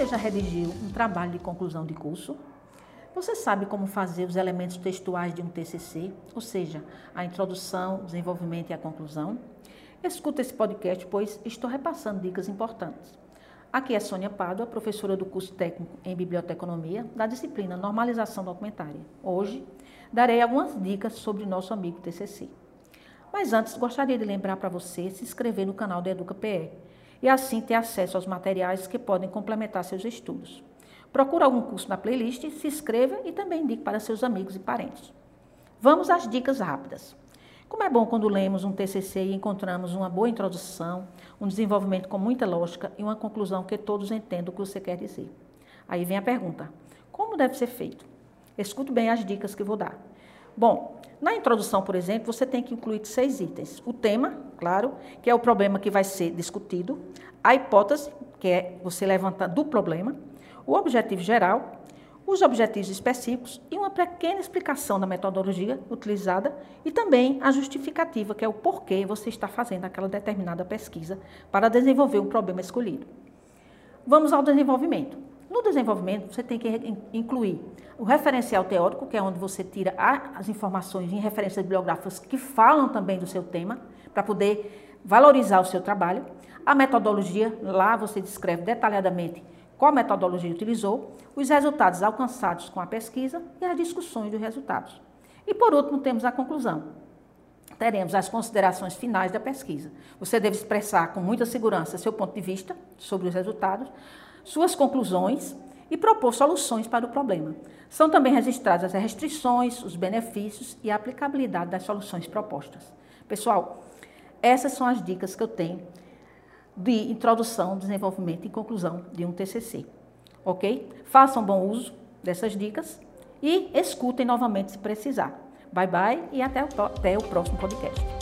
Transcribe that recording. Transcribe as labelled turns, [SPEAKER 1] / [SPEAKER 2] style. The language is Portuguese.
[SPEAKER 1] Você já redigiu um trabalho de conclusão de curso? Você sabe como fazer os elementos textuais de um TCC, ou seja, a introdução, o desenvolvimento e a conclusão? Escuta esse podcast, pois estou repassando dicas importantes. Aqui é Sônia Pádua, professora do curso técnico em Biblioteconomia, da disciplina Normalização Documentária. Hoje, darei algumas dicas sobre nosso amigo TCC. Mas antes, gostaria de lembrar para você se inscrever no canal do EducaPE e assim ter acesso aos materiais que podem complementar seus estudos. Procure algum curso na playlist, se inscreva e também indique para seus amigos e parentes. Vamos às dicas rápidas. Como é bom quando lemos um TCC e encontramos uma boa introdução, um desenvolvimento com muita lógica e uma conclusão que todos entendam o que você quer dizer. Aí vem a pergunta: como deve ser feito? Escute bem as dicas que vou dar. Bom, na introdução, por exemplo, você tem que incluir seis itens. O tema, claro, que é o problema que vai ser discutido. A hipótese, que é você levantar do problema o objetivo geral, os objetivos específicos e uma pequena explicação da metodologia utilizada e também a justificativa, que é o porquê você está fazendo aquela determinada pesquisa para desenvolver um problema escolhido. Vamos ao desenvolvimento. No desenvolvimento, você tem que incluir o referencial teórico, que é onde você tira as informações em referências bibliográficas que falam também do seu tema, para poder valorizar o seu trabalho. A metodologia, lá você descreve detalhadamente qual metodologia utilizou, os resultados alcançados com a pesquisa e as discussões dos resultados. E por último, temos a conclusão. Teremos as considerações finais da pesquisa. Você deve expressar com muita segurança seu ponto de vista sobre os resultados, suas conclusões e propor soluções para o problema. São também registradas as restrições, os benefícios e a aplicabilidade das soluções propostas. Pessoal, essas são as dicas que eu tenho de introdução, desenvolvimento e conclusão de um TCC. Ok? Façam bom uso dessas dicas e escutem novamente se precisar. Bye bye e até o, até o próximo podcast.